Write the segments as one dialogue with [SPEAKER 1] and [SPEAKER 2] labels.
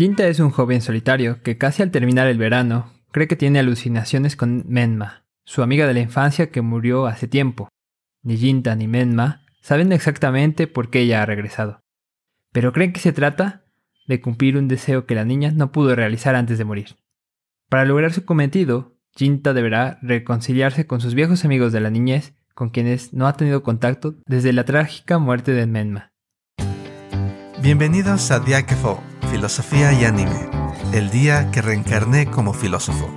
[SPEAKER 1] Jinta es un joven solitario que casi al terminar el verano cree que tiene alucinaciones con Menma, su amiga de la infancia que murió hace tiempo. Ni Jinta ni Menma saben exactamente por qué ella ha regresado, pero creen que se trata de cumplir un deseo que la niña no pudo realizar antes de morir. Para lograr su cometido, Jinta deberá reconciliarse con sus viejos amigos de la niñez con quienes no ha tenido contacto desde la trágica muerte de Menma.
[SPEAKER 2] Bienvenidos a Diáquefo, Filosofía y Anime, el día que reencarné como filósofo.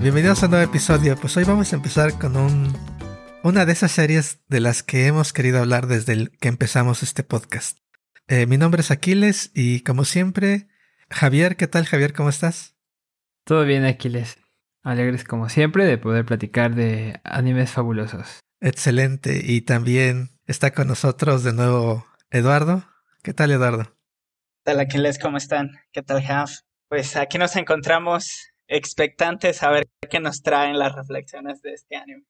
[SPEAKER 2] Bienvenidos a un nuevo episodio. Pues hoy vamos a empezar con un, una de esas series de las que hemos querido hablar desde el que empezamos este podcast. Eh, mi nombre es Aquiles y como siempre, Javier, ¿qué tal Javier? ¿Cómo estás?
[SPEAKER 1] Todo bien, Aquiles. Alegres como siempre de poder platicar de animes fabulosos.
[SPEAKER 2] Excelente. Y también está con nosotros de nuevo Eduardo. ¿Qué tal, Eduardo?
[SPEAKER 3] ¿Qué tal, Aquiles? ¿Cómo están? ¿Qué tal, Jav? Pues aquí nos encontramos expectantes a ver qué nos traen las reflexiones de este anime.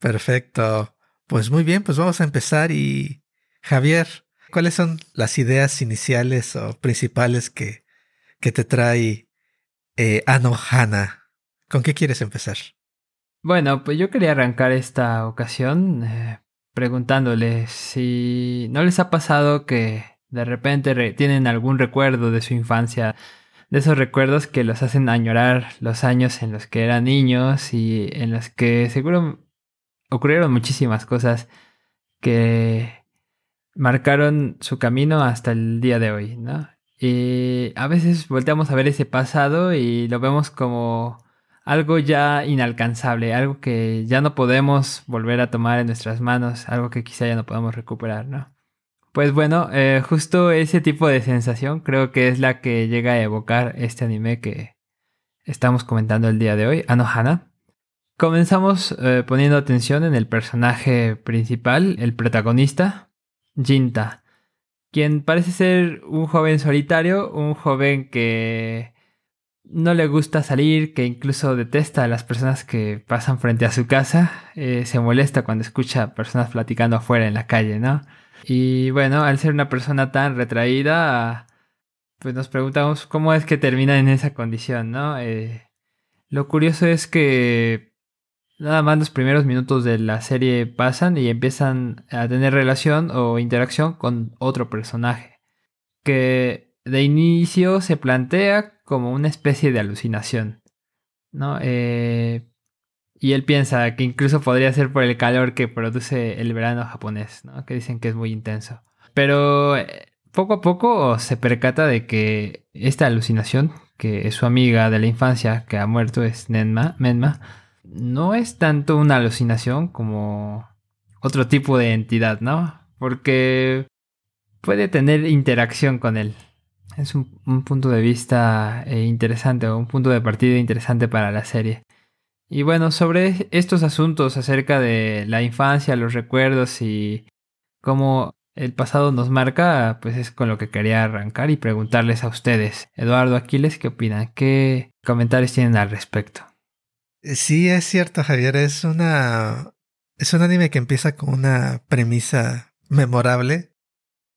[SPEAKER 2] Perfecto. Pues muy bien, pues vamos a empezar y Javier, ¿cuáles son las ideas iniciales o principales que, que te trae eh, Anohana? ¿Con qué quieres empezar?
[SPEAKER 1] Bueno, pues yo quería arrancar esta ocasión eh, preguntándole si no les ha pasado que de repente tienen algún recuerdo de su infancia de esos recuerdos que los hacen añorar los años en los que eran niños y en los que seguro ocurrieron muchísimas cosas que marcaron su camino hasta el día de hoy, ¿no? Y a veces volteamos a ver ese pasado y lo vemos como algo ya inalcanzable, algo que ya no podemos volver a tomar en nuestras manos, algo que quizá ya no podemos recuperar, ¿no? Pues bueno, eh, justo ese tipo de sensación creo que es la que llega a evocar este anime que estamos comentando el día de hoy, Anohana. Comenzamos eh, poniendo atención en el personaje principal, el protagonista, Jinta, quien parece ser un joven solitario, un joven que no le gusta salir, que incluso detesta a las personas que pasan frente a su casa, eh, se molesta cuando escucha personas platicando afuera en la calle, ¿no? Y bueno, al ser una persona tan retraída, pues nos preguntamos cómo es que termina en esa condición, ¿no? Eh, lo curioso es que nada más los primeros minutos de la serie pasan y empiezan a tener relación o interacción con otro personaje, que de inicio se plantea como una especie de alucinación, ¿no? Eh, y él piensa que incluso podría ser por el calor que produce el verano japonés, ¿no? Que dicen que es muy intenso. Pero eh, poco a poco se percata de que esta alucinación, que es su amiga de la infancia que ha muerto, es Nenma, Menma, no es tanto una alucinación como otro tipo de entidad, ¿no? Porque puede tener interacción con él. Es un, un punto de vista eh, interesante o un punto de partida interesante para la serie. Y bueno, sobre estos asuntos acerca de la infancia, los recuerdos y cómo el pasado nos marca, pues es con lo que quería arrancar y preguntarles a ustedes. Eduardo Aquiles, ¿qué opinan? ¿Qué comentarios tienen al respecto?
[SPEAKER 2] Eh, sí, es cierto, Javier. Es una. Es un anime que empieza con una premisa memorable.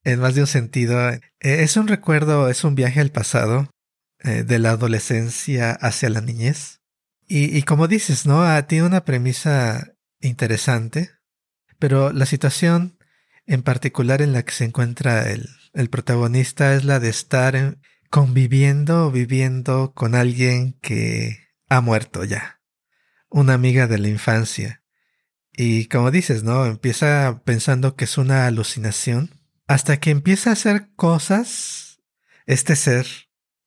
[SPEAKER 2] En más de un sentido. Eh, es un recuerdo, es un viaje al pasado. Eh, de la adolescencia hacia la niñez. Y, como dices, ¿no? Ah, tiene una premisa interesante, pero la situación en particular en la que se encuentra el, el protagonista es la de estar conviviendo o viviendo con alguien que ha muerto ya, una amiga de la infancia. Y como dices, ¿no? Empieza pensando que es una alucinación, hasta que empieza a hacer cosas, este ser,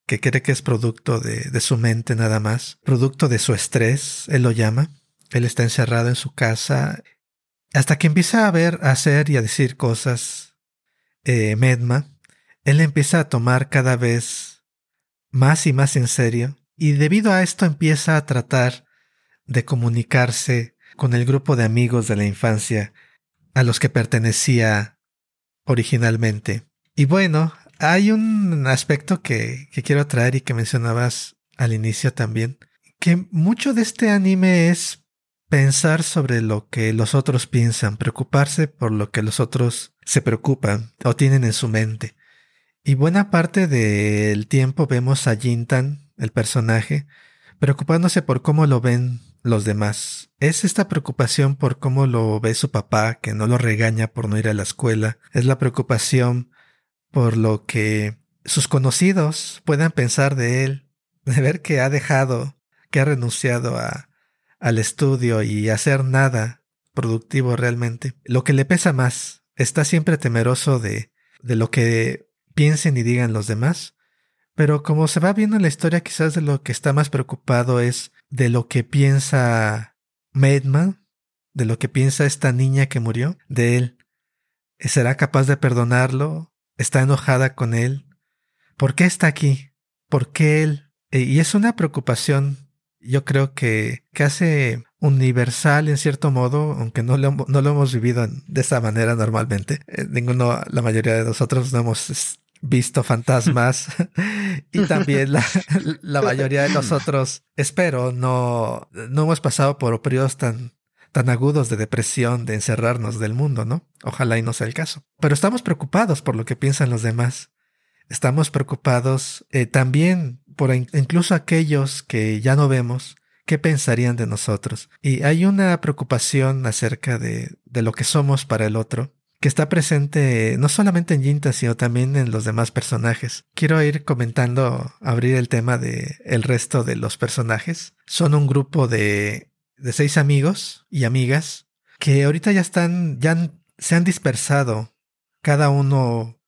[SPEAKER 2] que cree que es producto de, de, su mente nada más, producto de su estrés, él lo llama. Él está encerrado en su casa hasta que empieza a ver, a hacer y a decir cosas, eh, Medma, él empieza a tomar cada vez más y más en serio y debido a esto empieza a tratar de comunicarse con el grupo de amigos de la infancia a los que pertenecía originalmente. Y bueno, Hay un aspecto que, que quiero traer y que mencionabas al inicio también, que mucho de este anime es pensar sobre lo que los otros piensan, preocuparse por lo que los otros se preocupan o tienen en su mente. Y buena parte del tiempo vemos a Jintan, el personaje, preocupándose por cómo lo ven los demás. Es esta preocupación por cómo lo ve su papá, que no lo regaña por no ir a la escuela. Es la preocupación por lo que sus conocidos puedan pensar de él, de ver que ha dejado, que ha renunciado a, al estudio y hacer nada productivo realmente. Lo que le pesa más, está siempre temeroso de, de lo que piensen y digan los demás. Pero como se va viendo en la historia, quizás de lo que está más preocupado es de lo que piensa Medma, de lo que piensa esta niña que murió, de él. ¿Será capaz de perdonarlo? ¿Está enojada con él? ¿Por qué está aquí? ¿Por qué él? E, y es una preocupación yo creo que, que hace universal en cierto modo, aunque no lo, no lo hemos vivido de esa manera normalmente. Eh, ninguno, la mayoría de nosotros no hemos visto fantasmas y también la, mayoría de nosotros, espero, no, no hemos pasado por periodos tan, tan agudos de depresión, de encerrarnos del mundo, ¿no? Ojalá y no sea el caso. Pero estamos preocupados por lo que piensan los demás. Estamos preocupados eh, también por incluso aquellos que ya no vemos, qué pensarían de nosotros. Y hay una preocupación acerca de, de lo que somos para el otro, que está presente no solamente en Jinta, sino también en los demás personajes. Quiero ir comentando, abrir el tema de el resto de los personajes. Son un grupo de, de seis amigos y amigas que ahorita ya están, ya se han dispersado. Cada uno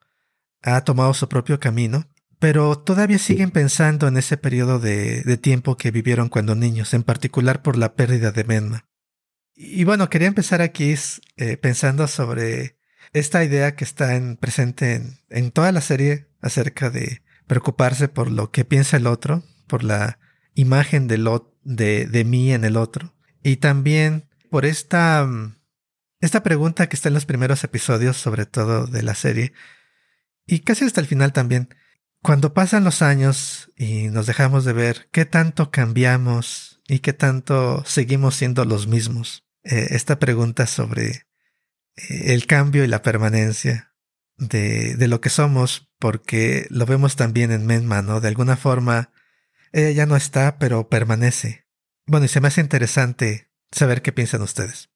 [SPEAKER 2] ha tomado su propio camino pero todavía siguen pensando en ese periodo de, de, tiempo que vivieron cuando niños, en particular por la pérdida de Menma. Y bueno, quería empezar aquí eh, pensando sobre esta idea que está en, presente en, en, toda la serie acerca de preocuparse por lo que piensa el otro, por la imagen de, de, mí en el otro, y también por esta, esta pregunta que está en los primeros episodios, sobre todo de la serie, y casi hasta el final también, cuando pasan los años y nos dejamos de ver, ¿qué tanto cambiamos y qué tanto seguimos siendo los mismos? Eh, esta pregunta sobre el cambio y la permanencia de, de, lo que somos, porque lo vemos también en Menma, ¿no? De alguna forma, ella ya no está, pero permanece. Bueno, y se me hace interesante saber qué piensan ustedes.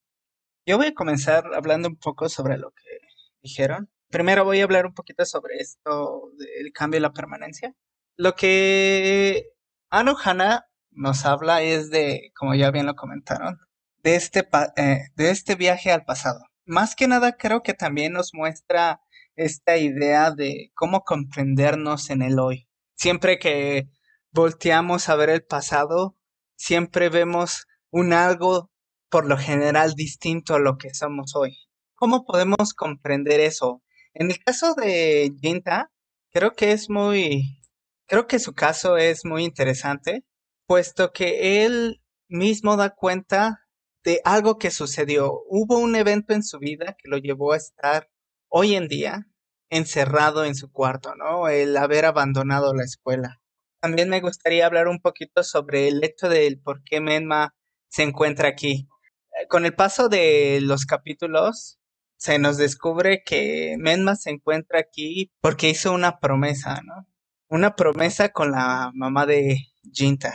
[SPEAKER 3] Yo voy a comenzar hablando un poco sobre lo que dijeron primero voy a hablar un poquito sobre esto del cambio y la permanencia. Lo que Anohana nos habla es de, como ya bien lo comentaron, de este, eh, de este viaje al pasado. Más que nada creo que también nos muestra esta idea de cómo comprendernos en el hoy. Siempre que volteamos a ver el pasado, siempre vemos un algo por lo general distinto a lo que somos hoy. ¿Cómo podemos comprender eso? En el caso de Jinta, creo que es muy, creo que su caso es muy interesante, puesto que él mismo da cuenta de algo que sucedió. Hubo un evento en su vida que lo llevó a estar hoy en día encerrado en su cuarto, ¿no? El haber abandonado la escuela. También me gustaría hablar un poquito sobre el hecho del por qué Menma se encuentra aquí. Con el paso de los capítulos, se nos descubre que Menma se encuentra aquí porque hizo una promesa, ¿no? Una promesa con la mamá de Jinta.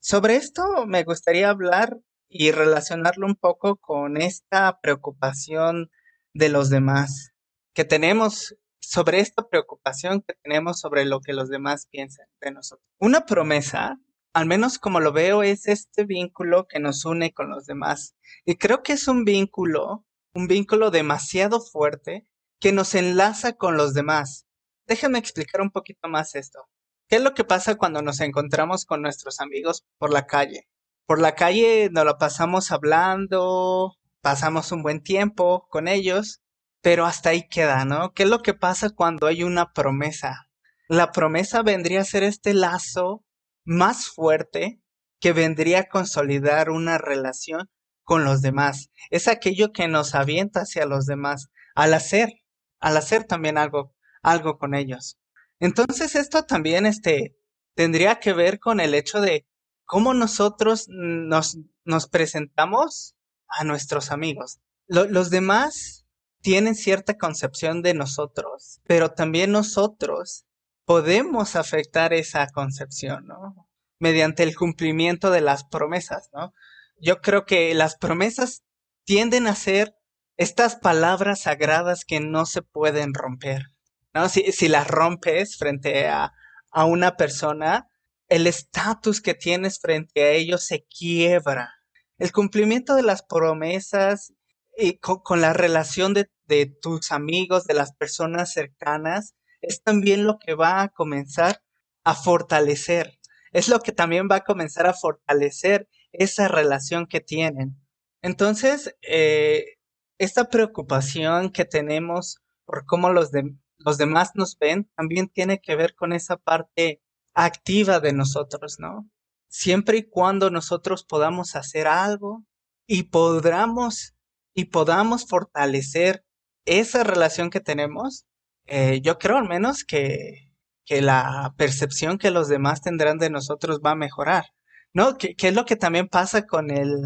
[SPEAKER 3] Sobre esto me gustaría hablar y relacionarlo un poco con esta preocupación de los demás que tenemos sobre esta preocupación que tenemos sobre lo que los demás piensan de nosotros. Una promesa, al menos como lo veo, es este vínculo que nos une con los demás. Y creo que es un vínculo un vínculo demasiado fuerte que nos enlaza con los demás. Déjenme explicar un poquito más esto. ¿Qué es lo que pasa cuando nos encontramos con nuestros amigos por la calle? Por la calle nos lo pasamos hablando, pasamos un buen tiempo con ellos, pero hasta ahí queda, ¿no? ¿Qué es lo que pasa cuando hay una promesa? La promesa vendría a ser este lazo más fuerte que vendría a consolidar una relación con los demás. Es aquello que nos avienta hacia los demás al hacer, al hacer también algo, algo con ellos. Entonces esto también este, tendría que ver con el hecho de cómo nosotros nos, nos presentamos a nuestros amigos. los demás tienen cierta concepción de nosotros, pero también nosotros podemos afectar esa concepción, ¿no? Mediante el cumplimiento de las promesas, ¿no? Yo creo que las promesas tienden a ser estas palabras sagradas que no se pueden romper, ¿no? Si, si las rompes frente a, a una persona, el estatus que tienes frente a ellos se quiebra. El cumplimiento de las promesas y con, la relación de, de, tus amigos, de las personas cercanas, es también lo que va a comenzar a fortalecer. Es lo que también va a comenzar a fortalecer esa relación que tienen. Entonces, eh, esta preocupación que tenemos por cómo los, de, los demás nos ven también tiene que ver con esa parte activa de nosotros, ¿no? Siempre y cuando nosotros podamos hacer algo y podamos y podamos fortalecer esa relación que tenemos, eh, yo creo al menos que, que, la percepción que los demás tendrán de nosotros va a mejorar, ¿no? Que, es lo que también pasa con el,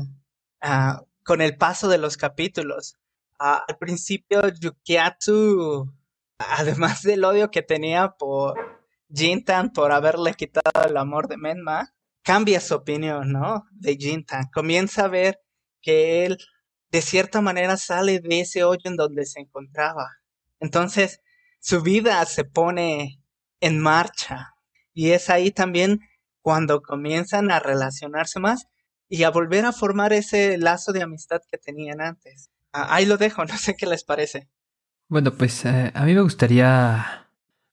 [SPEAKER 3] uh, con el paso de los capítulos. Uh, al principio, Yukiatu, además del odio que tenía por Jintan por haberle quitado el amor de Menma, cambia su opinión, ¿no? De Jintan. Comienza a ver que él, de cierta manera, sale de ese hoyo en donde se encontraba. Entonces, su vida se pone en marcha. Y es ahí también cuando comienzan a relacionarse más y a volver a formar ese lazo de amistad que tenían antes. Ah, ahí lo dejo, no sé qué les parece.
[SPEAKER 1] Bueno, pues eh, a mí me gustaría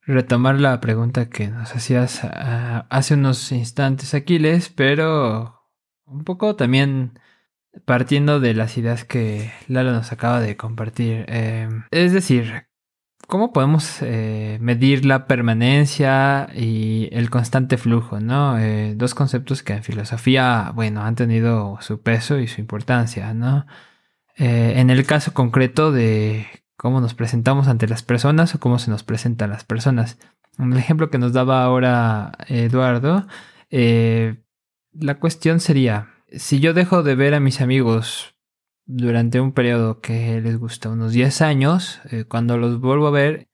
[SPEAKER 1] retomar la pregunta que nos hacías ah, hace unos instantes, Aquiles, pero un poco también partiendo de las ideas que Lalo nos acaba de compartir. Em, es decir, ¿cómo podemos eh, medir la permanencia y el constante flujo? ¿no? Eh, dos conceptos que en filosofía, bueno, han tenido su peso y su importancia, ¿no? Eh, en el caso concreto de cómo nos presentamos ante las personas o cómo se nos presentan las personas. El ejemplo que nos daba ahora Eduardo, eh, la cuestión sería, si yo dejo de ver a mis amigos durante un periodo que les gusta, unos 10 años, eh, cuando los vuelvo a ver,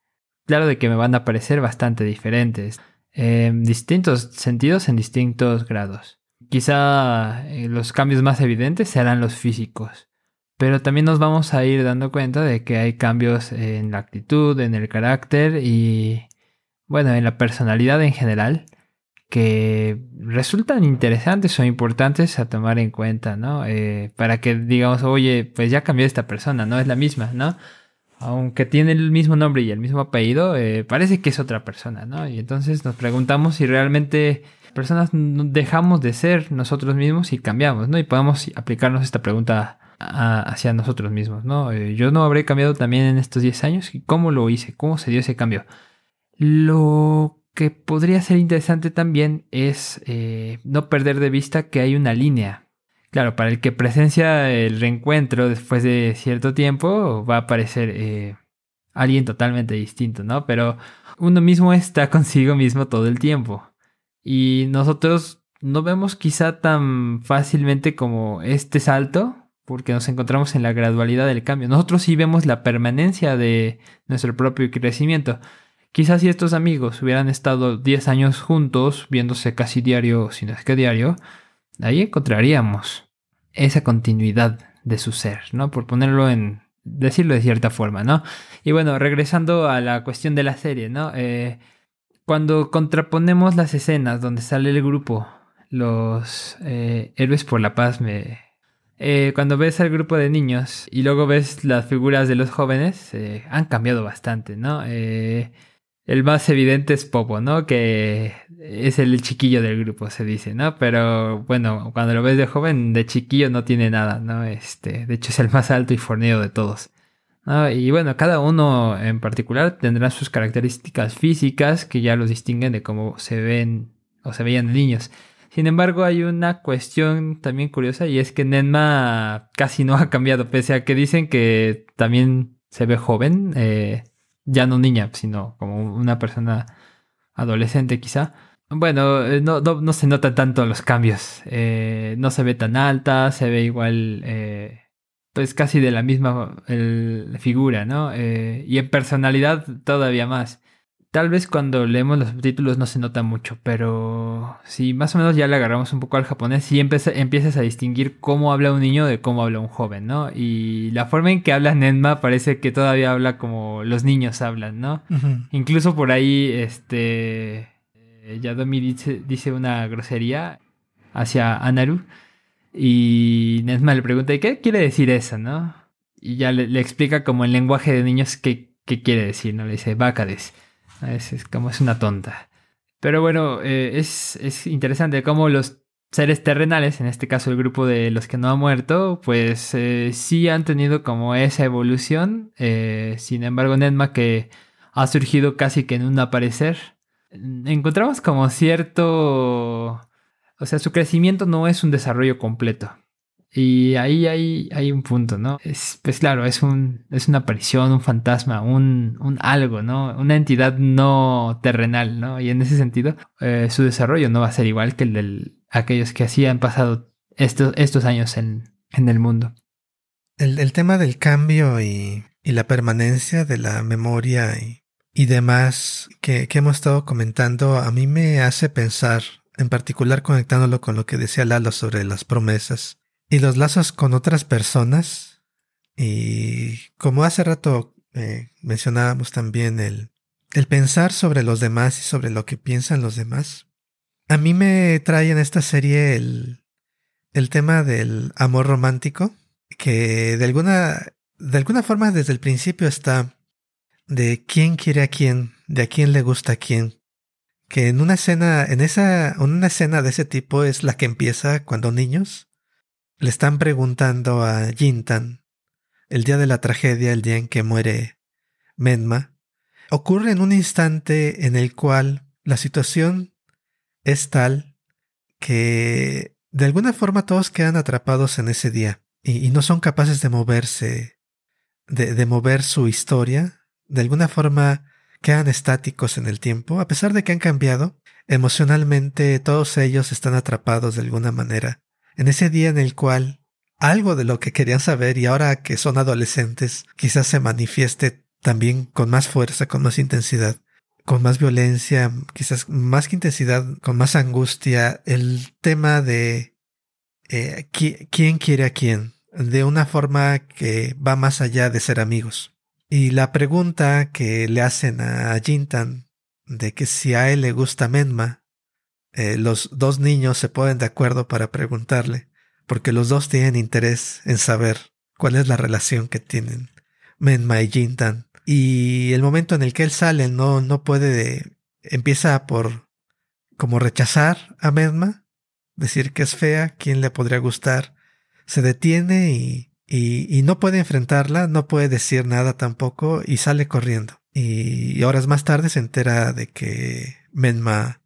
[SPEAKER 1] claro de que me van a parecer bastante diferentes, en distintos sentidos, en distintos grados. Quizá eh, los cambios más evidentes serán los físicos. Pero también nos vamos a ir dando cuenta de que hay cambios en la actitud, en el carácter y, bueno, en la personalidad en general que resultan interesantes o importantes a tomar en cuenta, ¿no? Eh, para que digamos, oye, pues ya cambió esta persona, no es la misma, ¿no? Aunque tiene el mismo nombre y el mismo apellido, eh, parece que es otra persona, ¿no? Y entonces nos preguntamos si realmente personas dejamos de ser nosotros mismos y cambiamos, ¿no? Y podemos aplicarnos esta pregunta hacia nosotros mismos, ¿no? Eh, yo no habré cambiado también en estos 10 años. ¿Y cómo lo hice? ¿Cómo se dio ese cambio? Lo que podría ser interesante también es eh, no perder de vista que hay una línea. Claro, para el que presencia el reencuentro después de cierto tiempo va a aparecer eh, alguien totalmente distinto, ¿no? Pero uno mismo está consigo mismo todo el tiempo. Y nosotros no vemos quizá tan fácilmente como este salto porque nos encontramos en la gradualidad del cambio. Nosotros sí vemos la permanencia de nuestro propio crecimiento. Quizás si estos amigos hubieran estado 10 años juntos, viéndose casi diario, si no es que diario, ahí encontraríamos esa continuidad de su ser, ¿no? Por ponerlo en, decirlo de cierta forma, ¿no? Y bueno, regresando a la cuestión de la serie, ¿no? Eh, cuando contraponemos las escenas donde sale el grupo, los eh, héroes por la paz, me, eh, cuando ves al grupo de niños y luego ves las figuras de los jóvenes, eh, han cambiado bastante, ¿no? Eh, el más evidente es Popo, ¿no? Que es el chiquillo del grupo, se dice, ¿no? Pero bueno, cuando lo ves de joven, de chiquillo no tiene nada, ¿no? Este, de hecho es el más alto y fornido de todos. Y bueno, cada uno en particular tendrá sus características físicas que ya los distinguen de cómo se ven o se veían niños. Sin embargo, hay una cuestión también curiosa y es que Nenma casi no ha cambiado, pese a que dicen que también se ve joven, eh, ya no niña, sino como una persona adolescente quizá. Bueno, eh, no, se notan tanto los cambios. Eh, no se ve tan alta, se ve igual, pues casi de la misma figura, ¿no? y en personalidad todavía más. Tal vez cuando leemos los subtítulos no se nota mucho, pero si más o menos ya le agarramos un poco al japonés, sí empiezas a distinguir cómo habla un niño de cómo habla un joven, ¿no? Y la forma en que habla Nenma parece que todavía habla como los niños hablan, ¿no? Incluso por ahí, este, eh, Yadomi dice, dice una grosería hacia Anaru y Nenma le pregunta, ¿y qué quiere decir eso, no? Y ya le, explica como el lenguaje de niños qué, qué quiere decir, ¿no? Le dice, Bakades. Es, como es una tonta. Pero bueno, eh, es, interesante cómo los seres terrenales, en este caso el grupo de los que no han muerto, pues eh, sí han tenido como esa evolución. Eh, sin embargo, Nedma que ha surgido casi que en un aparecer, encontramos como cierto... O sea, su crecimiento no es un desarrollo completo. Y ahí hay, hay un punto, ¿no? Es, pues claro, es, un, es una aparición, un fantasma, un, un algo, ¿no? Una entidad no terrenal, ¿no? Y en ese sentido, eh, su desarrollo no va a ser igual que el de aquellos que así han pasado estos, estos años en, en el mundo.
[SPEAKER 2] El, el, tema del cambio y, y, la permanencia de la memoria y, y demás que, que hemos estado comentando a mí me hace pensar, en particular conectándolo con lo que decía Lalo sobre las promesas y los lazos con otras personas. Y como hace rato eh, mencionábamos también el, el pensar sobre los demás y sobre lo que piensan los demás. A mí me trae en esta serie el, el tema del amor romántico, que de alguna, de alguna forma desde el principio está de quién quiere a quién, de a quién le gusta a quién. Que en una escena, en esa, una escena de ese tipo es la que empieza cuando niños le están preguntando a Jintan, el día de la tragedia, el día en que muere Menma, ocurre en un instante en el cual la situación es tal que de alguna forma todos quedan atrapados en ese día y, no son capaces de moverse, de, de mover su historia, de alguna forma quedan estáticos en el tiempo, a pesar de que han cambiado, emocionalmente todos ellos están atrapados de alguna manera en ese día en el cual algo de lo que querían saber y ahora que son adolescentes quizás se manifieste también con más fuerza, con más intensidad, con más violencia, quizás más que intensidad, con más angustia, el tema de eh, quién quiere a quién, de una forma que va más allá de ser amigos. Y la pregunta que le hacen a Jintan de que si a él le gusta Menma, eh, los dos niños se ponen de acuerdo para preguntarle, porque los dos tienen interés en saber cuál es la relación que tienen Menma y Jintan. Y el momento en el que él sale no, no puede, empieza por como rechazar a Menma, decir que es fea, quién le podría gustar, se detiene y, y, y, no puede enfrentarla, no puede decir nada tampoco y sale corriendo. Y horas más tarde se entera de que Menma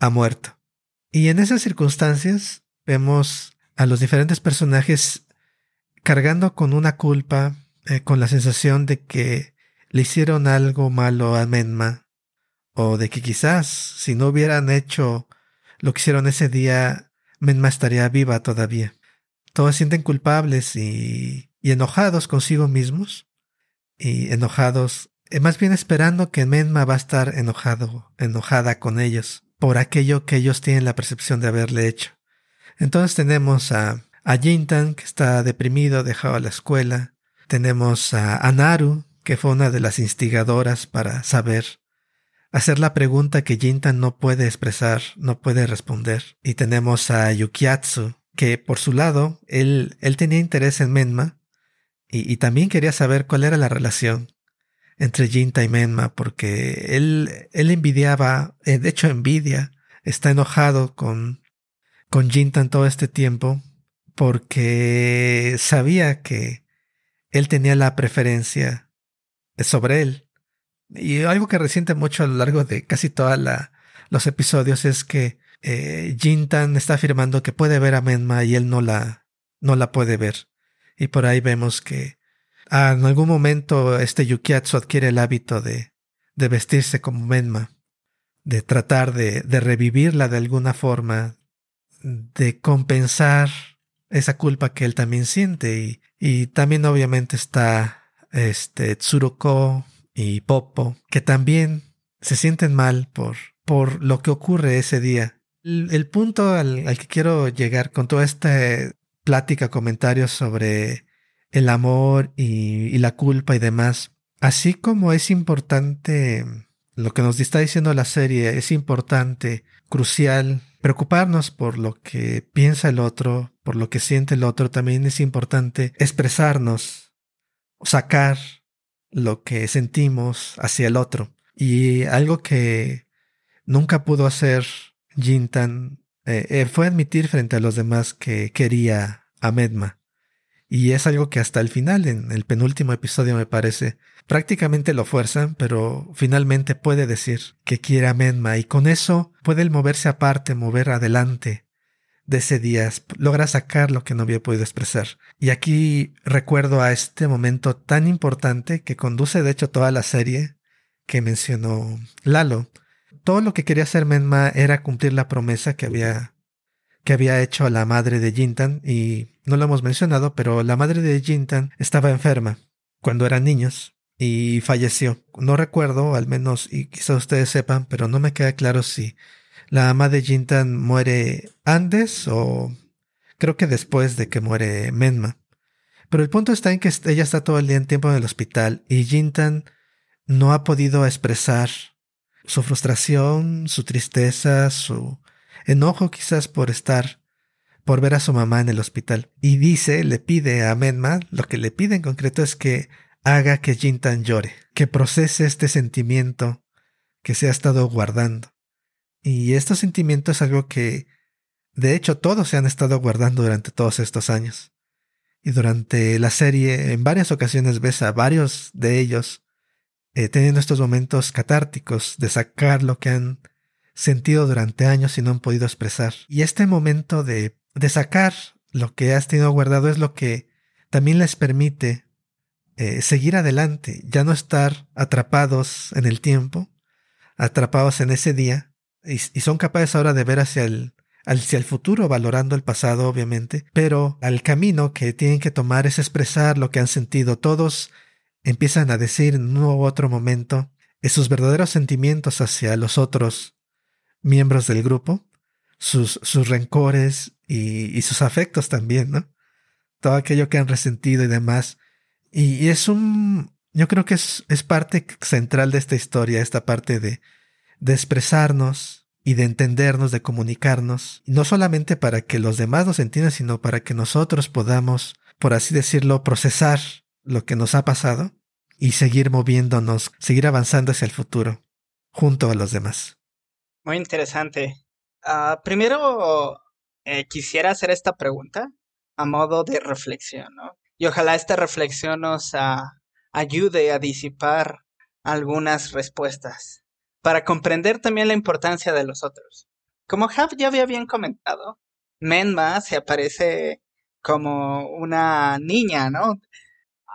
[SPEAKER 2] ha muerto. Y en esas circunstancias vemos a los diferentes personajes cargando con una culpa, eh, con la sensación de que le hicieron algo malo a Menma, o de que quizás si no hubieran hecho lo que hicieron ese día, Menma estaría viva todavía. Todos sienten culpables y, enojados consigo mismos, y enojados, eh, más bien esperando que Menma va a estar enojado, enojada con ellos por aquello que ellos tienen la percepción de haberle hecho. Entonces tenemos a, a Jintan, que está deprimido, dejado a la escuela. Tenemos a Anaru, que fue una de las instigadoras para saber, hacer la pregunta que Jintan no puede expresar, no puede responder. Y tenemos a Yukiatsu, que por su lado, él, él tenía interés en Menma, y, y también quería saber cuál era la relación entre Jinta y Menma porque él, él envidiaba, eh, de hecho envidia, está enojado con, con Jinta en todo este tiempo porque sabía que él tenía la preferencia sobre él. Y algo que resiente mucho a lo largo de casi todos los episodios es que eh, Jintan está afirmando que puede ver a Menma y él no la, no la puede ver. Y por ahí vemos que en algún momento este Yukiatsu adquiere el hábito de, vestirse como Menma de tratar de, revivirla de alguna forma, de compensar esa culpa que él también siente y, también obviamente está este Tsuroko y Popo que también se sienten mal por, por lo que ocurre ese día. El, punto al, al, que quiero llegar con toda esta plática, comentarios sobre el amor y, la culpa y demás, así como es importante lo que nos está diciendo la serie, es importante, crucial, preocuparnos por lo que piensa el otro, por lo que siente el otro, también es importante expresarnos, sacar lo que sentimos hacia el otro. Y algo que nunca pudo hacer Jintan eh, eh, fue admitir frente a los demás que quería a Medma. Y es algo que hasta el final, en el penúltimo episodio me parece, prácticamente lo fuerzan, pero finalmente puede decir que quiere a Medma y con eso puede él moverse aparte, mover adelante de ese día, logra sacar lo que no había podido expresar. Y aquí recuerdo a este momento tan importante que conduce de hecho toda la serie que mencionó Lalo. Todo lo que quería hacer Menma era cumplir la promesa que había que había hecho a la madre de Jintan y no lo hemos mencionado, pero la madre de Jintan estaba enferma cuando eran niños y falleció. No recuerdo, al menos, y quizá ustedes sepan, pero no me queda claro si la ama de Jintan muere antes o creo que después de que muere Menma. Pero el punto está en que ella está todo el día en tiempo en el hospital y Jintan no ha podido expresar su frustración, su tristeza, su enojo quizás por estar, por ver a su mamá en el hospital. Y dice, le pide a Menma, lo que le pide en concreto es que haga que Jintan llore, que procese este sentimiento que se ha estado guardando. Y estos sentimientos es algo que, de hecho, todos se han estado guardando durante todos estos años. Y durante la serie, en varias ocasiones ves a varios de ellos eh, teniendo estos momentos catárticos de sacar lo que han sentido durante años y no han podido expresar. Y este momento de, de sacar lo que has tenido guardado es lo que también les permite eh, seguir adelante, ya no estar atrapados en el tiempo, atrapados en ese día, y, son capaces ahora de ver hacia el, hacia el futuro, valorando el pasado, obviamente, pero al camino que tienen que tomar es expresar lo que han sentido. Todos empiezan a decir en un u otro momento sus verdaderos sentimientos hacia los otros miembros del grupo, sus, sus rencores y, sus afectos también, ¿no? Todo aquello que han resentido y demás. Y, y es un, yo creo que es, es parte central de esta historia, esta parte de, de expresarnos y de entendernos, de comunicarnos, no solamente para que los demás nos entiendan, sino para que nosotros podamos, por así decirlo, procesar lo que nos ha pasado y seguir moviéndonos, seguir avanzando hacia el futuro, junto a los demás.
[SPEAKER 3] Muy interesante. Ah, primero, eh, quisiera hacer esta pregunta a modo de reflexión, ¿no? Y ojalá esta reflexión nos ah, ayude a disipar algunas respuestas para comprender también la importancia de los otros. Como Hav ya había bien comentado, Menma se aparece como una niña, ¿no?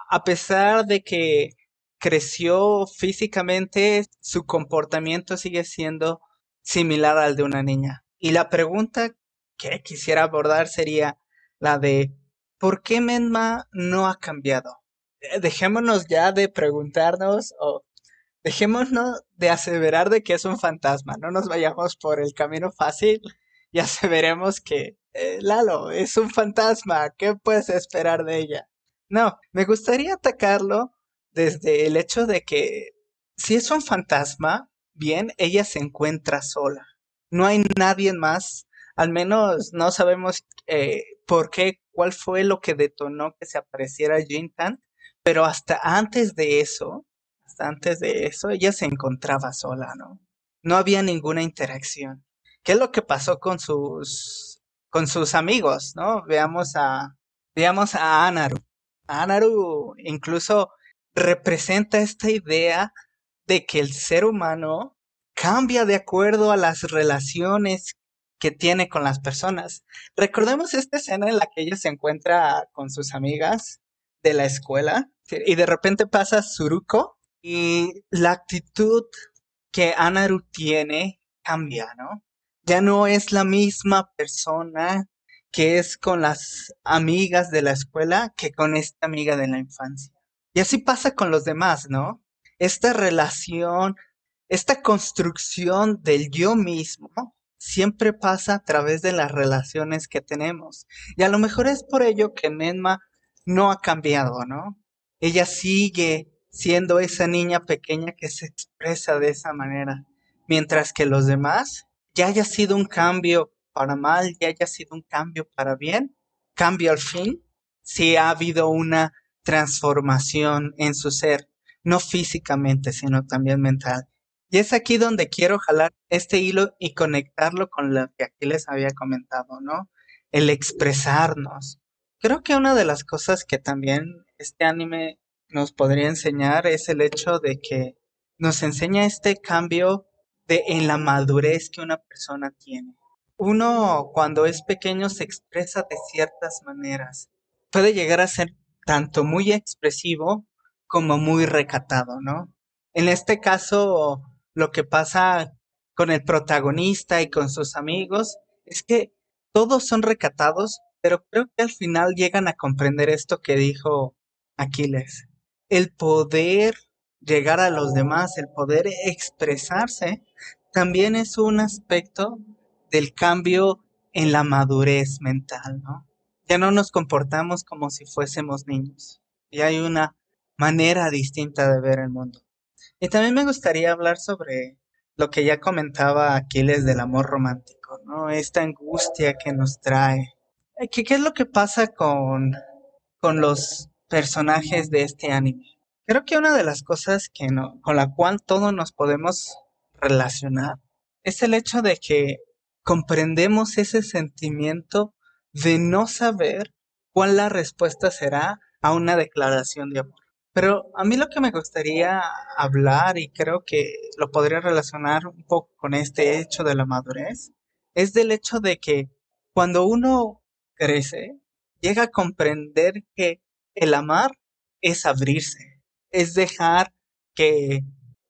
[SPEAKER 3] A pesar de que creció físicamente, su comportamiento sigue siendo similar al de una niña. Y la pregunta que quisiera abordar sería la de ¿por qué Menma no ha cambiado? Eh, dejémonos ya de preguntarnos o dejémonos de aseverar de que es un fantasma, no nos vayamos por el camino fácil y aseveremos que eh, Lalo es un fantasma, ¿qué puedes esperar de ella? No, me gustaría atacarlo desde el hecho de que si es un fantasma, bien, ella se encuentra sola. No hay nadie más, al menos no sabemos eh, por qué, cuál fue lo que detonó que se apareciera Jintan, pero hasta antes de eso, antes de eso, ella se encontraba sola, ¿no? No había ninguna interacción. ¿Qué es lo que pasó con sus, con sus amigos, no? Veamos a, veamos a Anaru. Anaru incluso representa esta idea de que el ser humano cambia de acuerdo a las relaciones que tiene con las personas. Recordemos esta escena en la que ella se encuentra con sus amigas de la escuela y de repente pasa Suruko y la actitud que Anaru tiene cambia, ¿no? Ya no es la misma persona que es con las amigas de la escuela que con esta amiga de la infancia. Y así pasa con los demás, ¿no? Esta relación, esta construcción del yo mismo siempre pasa a través de las relaciones que tenemos. Y a lo mejor es por ello que Nenma no ha cambiado, ¿no? Ella sigue siendo esa niña pequeña que se expresa de esa manera, mientras que los demás ya haya sido un cambio para mal, ya haya sido un cambio para bien, cambio al fin, si ha habido una transformación en su ser, no físicamente, sino también mental. Y es aquí donde quiero jalar este hilo y conectarlo con lo que aquí les había comentado, ¿no? El expresarnos. Creo que una de las cosas que también este anime nos podría enseñar es el hecho de que nos enseña este cambio de en la madurez que una persona tiene. Uno cuando es pequeño se expresa de ciertas maneras. Puede llegar a ser tanto muy expresivo como muy recatado, ¿no? En este caso, lo que pasa con el protagonista y con sus amigos es que todos son recatados, pero creo que al final llegan a comprender esto que dijo Aquiles el poder llegar a los demás, el poder expresarse, también es un aspecto del cambio en la madurez mental, ¿no? Ya no nos comportamos como si fuésemos niños. Y hay una manera distinta de ver el mundo. Y también me gustaría hablar sobre lo que ya comentaba Aquiles del amor romántico, ¿no? Esta angustia que nos trae. ¿Qué, qué es lo que pasa con, con los personajes de este anime. Creo que una de las cosas que con la cual todos nos podemos relacionar es el hecho de que comprendemos ese sentimiento de no saber cuál la respuesta será a una declaración de amor. Pero a mí lo que me gustaría hablar, y creo que lo podría relacionar un poco con este hecho de la madurez, es del hecho de que cuando uno crece, llega a comprender que el amar es abrirse, es dejar que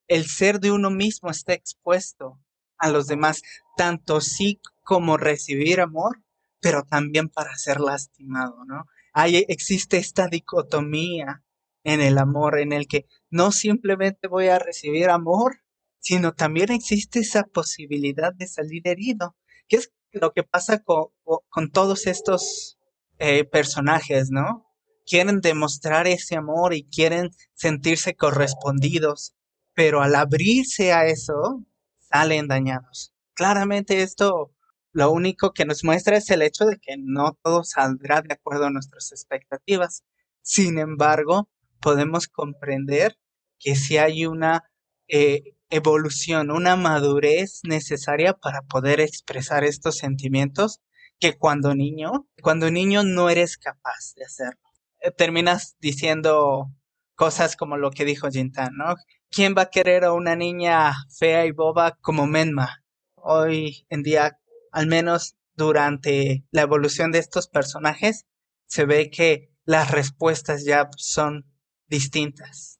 [SPEAKER 3] el ser de uno mismo esté expuesto a los demás, tanto sí como recibir amor, pero también para ser lastimado, ¿no? Ahí existe esta dicotomía en el amor, en el que no simplemente voy a recibir amor, sino también existe esa posibilidad de salir herido, que es lo que pasa con, todos estos eh, personajes, ¿no? quieren demostrar ese amor y quieren sentirse correspondidos, pero al abrirse a eso, salen dañados. Claramente esto lo único que nos muestra es el hecho de que no todo saldrá de acuerdo a nuestras expectativas. Sin embargo, podemos comprender que si hay una eh, evolución, una madurez necesaria para poder expresar estos sentimientos que cuando niño, cuando niño no eres capaz de hacerlo. Eh, terminas diciendo cosas como lo que dijo Jintan, ¿no? ¿Quién va a querer a una niña fea y boba como Menma? Hoy en día, al menos durante la evolución de estos personajes, se ve que las respuestas ya son distintas.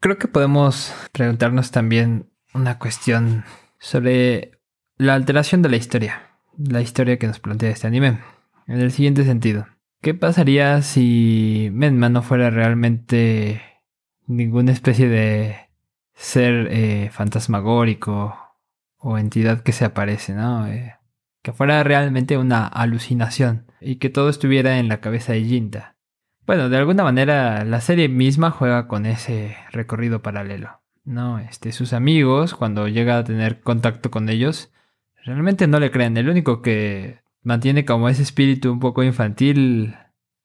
[SPEAKER 1] Creo que podemos preguntarnos también una cuestión sobre la alteración de la historia, la historia que nos plantea este anime, en el siguiente sentido. ¿Qué pasaría si Menma no fuera realmente ninguna especie de ser eh, fantasmagórico o entidad que se aparece, ¿no? Eh, que fuera realmente una alucinación y que todo estuviera en la cabeza de Jinta. Bueno, de alguna manera la serie misma juega con ese recorrido paralelo, ¿no? Este, sus amigos, cuando llega a tener contacto con ellos, realmente no le creen. El único que mantiene como ese espíritu un poco infantil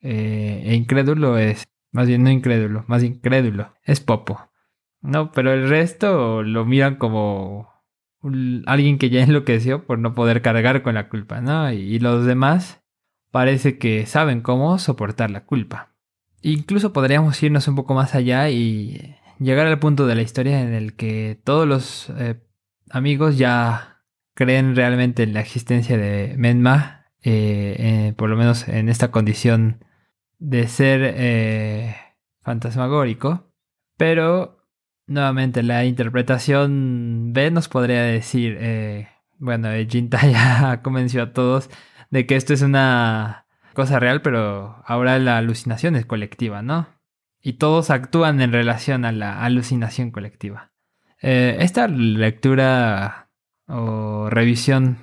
[SPEAKER 1] eh, e incrédulo es, más bien no incrédulo, más incrédulo, es Popo. No, pero el resto lo miran como alguien que ya enloqueció por no poder cargar con la culpa, ¿no? Y, los demás parece que saben cómo soportar la culpa. Incluso podríamos irnos un poco más allá y llegar al punto de la historia en el que todos los eh, amigos ya creen realmente en la existencia de Menma, eh, eh, por lo menos en esta condición de ser fantasmagórico, pero nuevamente la interpretación B nos podría decir, bueno, Jinta ya convenció a todos de que esto es una cosa real, pero ahora la alucinación es colectiva, ¿no? Y todos actúan en relación a la alucinación colectiva. Eh, esta lectura o revisión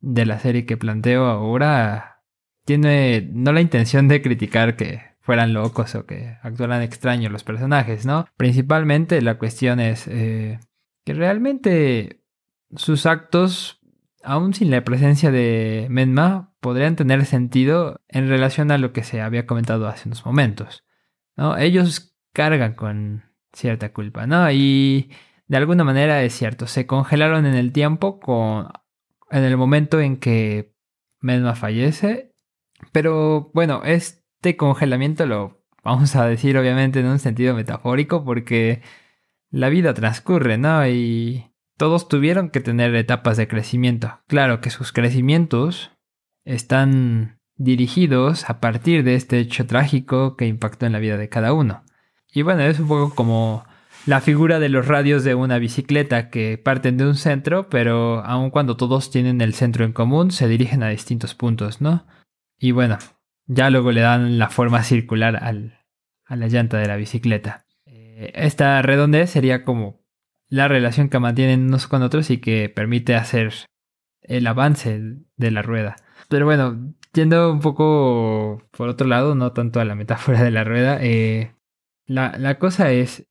[SPEAKER 1] de la serie que planteo ahora tiene no la intención de criticar que fueran locos o que actuaran extraños los personajes, ¿no? Principalmente la cuestión es eh, que realmente sus actos, aún sin la presencia de Menma, podrían tener sentido en relación a lo que se había comentado hace unos momentos, ¿no? Ellos cargan con cierta culpa, ¿no? Y de alguna manera es cierto, se congelaron en el tiempo con, en el momento en que Menma fallece, pero bueno, es este congelamiento lo vamos a decir obviamente en un sentido metafórico porque la vida transcurre, ¿no? Y todos tuvieron que tener etapas de crecimiento. Claro que sus crecimientos están dirigidos a partir de este hecho trágico que impactó en la vida de cada uno. Y bueno, es un poco como la figura de los radios de una bicicleta que parten de un centro, pero aun cuando todos tienen el centro en común, se dirigen a distintos puntos, ¿no? Y bueno, ya luego le dan la forma circular a la llanta de la bicicleta. Eh, esta redondez sería como la relación que mantienen unos con otros y que permite hacer el avance de la rueda. Pero bueno, yendo un poco por otro lado, no tanto a la metáfora de la rueda, eh, la, la cosa es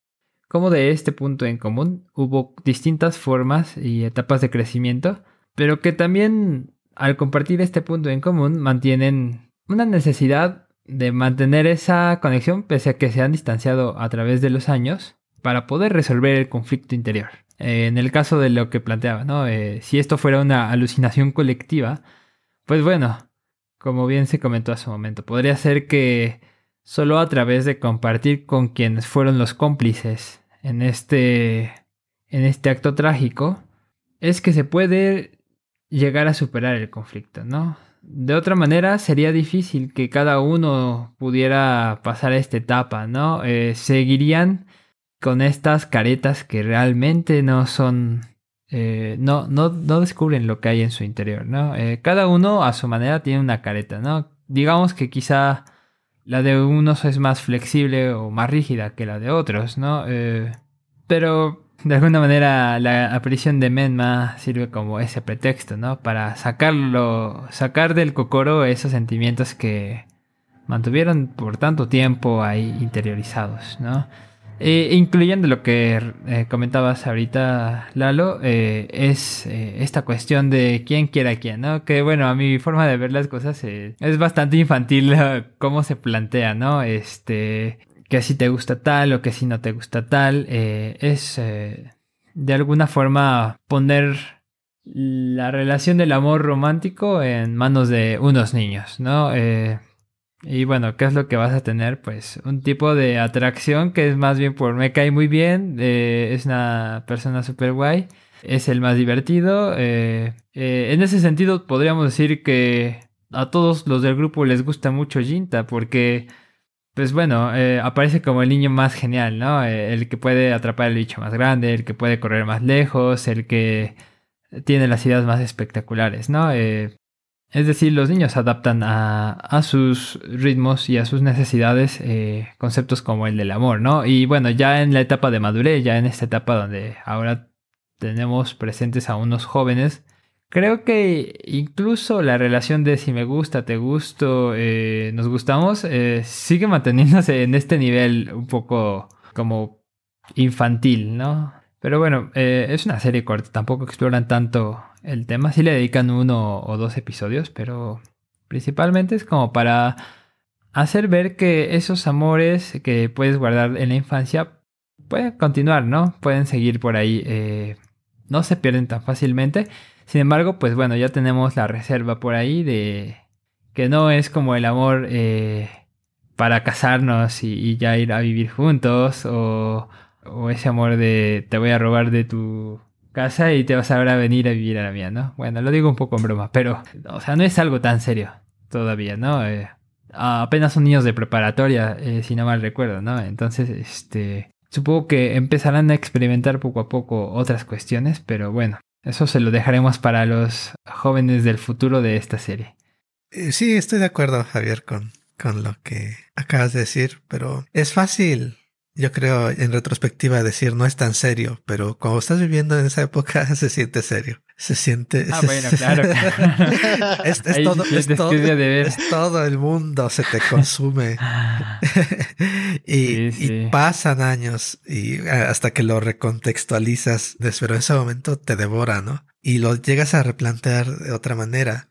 [SPEAKER 1] cómo de este punto en común hubo distintas formas y etapas de crecimiento, pero que también al compartir este punto en común mantienen una necesidad de mantener esa conexión pese a que se han distanciado a través de los años para poder resolver el conflicto interior. Eh, en el caso de lo que planteaba, ¿no? Eh, si esto fuera una alucinación colectiva, pues bueno, como bien se comentó hace un momento, podría ser que solo a través de compartir con quienes fueron los cómplices en este, en este acto trágico, es que se puede llegar a superar el conflicto, ¿no? de otra manera sería difícil que cada uno pudiera pasar esta etapa, ¿no? Eh, seguirían con estas caretas que realmente no son, eh, no, no, no, descubren lo que hay en su interior, ¿no? Eh, cada uno a su manera tiene una careta, ¿no? Digamos que quizá la de unos es más flexible o más rígida que la de otros, ¿no? pero de alguna manera la aparición de Menma sirve como ese pretexto, ¿no? Para sacarlo, sacar del Kokoro esos sentimientos que mantuvieron por tanto tiempo ahí interiorizados, ¿no? E, incluyendo lo que eh, comentabas ahorita, Lalo, eh, es eh, esta cuestión de quién quiere a quién, ¿no? Que bueno, a mi forma de ver las cosas es bastante infantil cómo se plantea, ¿no? Este, que si te gusta tal o que si no te gusta tal, eh, es eh, de alguna forma poner la relación del amor romántico en manos de unos niños, ¿no? Eh, y bueno, ¿qué es lo que vas a tener? Pues un tipo de atracción que es más bien por me cae muy bien, es una persona súper guay, es el más divertido. en ese sentido podríamos decir que a todos los del grupo les gusta mucho Jinta porque pues bueno, eh, aparece como el niño más genial, ¿no? Eh, el que puede atrapar el bicho más grande, el que puede correr más lejos, el que tiene las ideas más espectaculares, ¿no? Eh, es decir, los niños adaptan a, a, sus ritmos y a sus necesidades conceptos como el del amor, ¿no? Y bueno, ya en la etapa de madurez, ya en esta etapa donde ahora tenemos presentes a unos jóvenes, Creo que incluso la relación de si me gusta, te gusto, eh, nos gustamos, eh, sigue manteniéndose en este nivel un poco como infantil, ¿no? Pero bueno, eh, es una serie corta, tampoco exploran tanto el tema, sí le dedican uno o dos episodios, pero principalmente es como para hacer ver que esos amores que puedes guardar en la infancia pueden continuar, ¿no? Pueden seguir por ahí, no se pierden tan fácilmente sin embargo, pues bueno, ya tenemos la reserva por ahí de que no es como el amor eh, para casarnos y, ya ir a vivir juntos o, ese amor de te voy a robar de tu casa y te vas ahora a venir a vivir a la mía, ¿no? Bueno, lo digo un poco en broma, pero, o sea, no es algo tan serio todavía, ¿no? Eh, apenas son niños de preparatoria, eh, si no mal recuerdo, ¿no? Entonces, este, Supongo que empezarán a experimentar poco a poco otras cuestiones, pero bueno, eso se lo dejaremos para los jóvenes del futuro de esta serie.
[SPEAKER 2] Eh, sí, estoy de acuerdo, Javier, con, con lo que acabas de decir, pero es fácil yo creo en retrospectiva decir no es tan serio, pero cuando estás viviendo en esa época se siente serio. Se siente.
[SPEAKER 1] Ah, bueno, claro.
[SPEAKER 2] es, todo, es, todo, el mundo se te consume. y, pasan años y hasta que lo recontextualizas, pero en ese momento te devora, ¿no? Y lo llegas a replantear de otra manera.